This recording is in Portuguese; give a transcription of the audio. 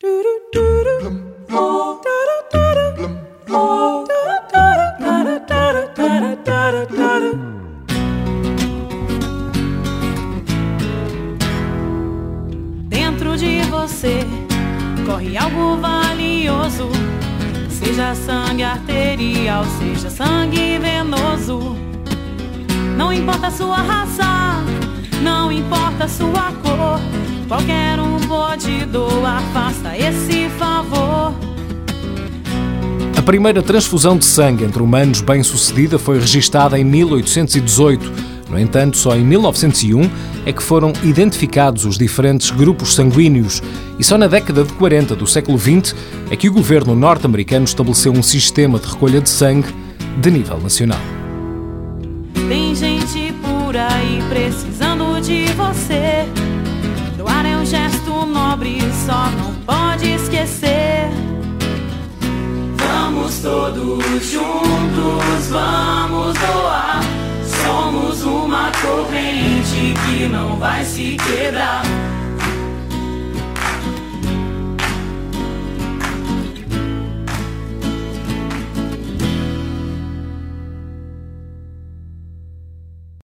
Dentro de você corre algo valioso. Seja sangue arterial, seja sangue venoso. Não importa a sua raça, não importa a sua cor. Qualquer um pode doar, faça esse favor. A primeira transfusão de sangue entre humanos bem-sucedida foi registada em 1818. No entanto, só em 1901 é que foram identificados os diferentes grupos sanguíneos e só na década de 40 do século XX é que o governo norte-americano estabeleceu um sistema de recolha de sangue de nível nacional. Tem gente por aí precisando de você. Nobre, só não pode esquecer. Vamos todos juntos, vamos doar. Somos uma corrente que não vai se quebrar.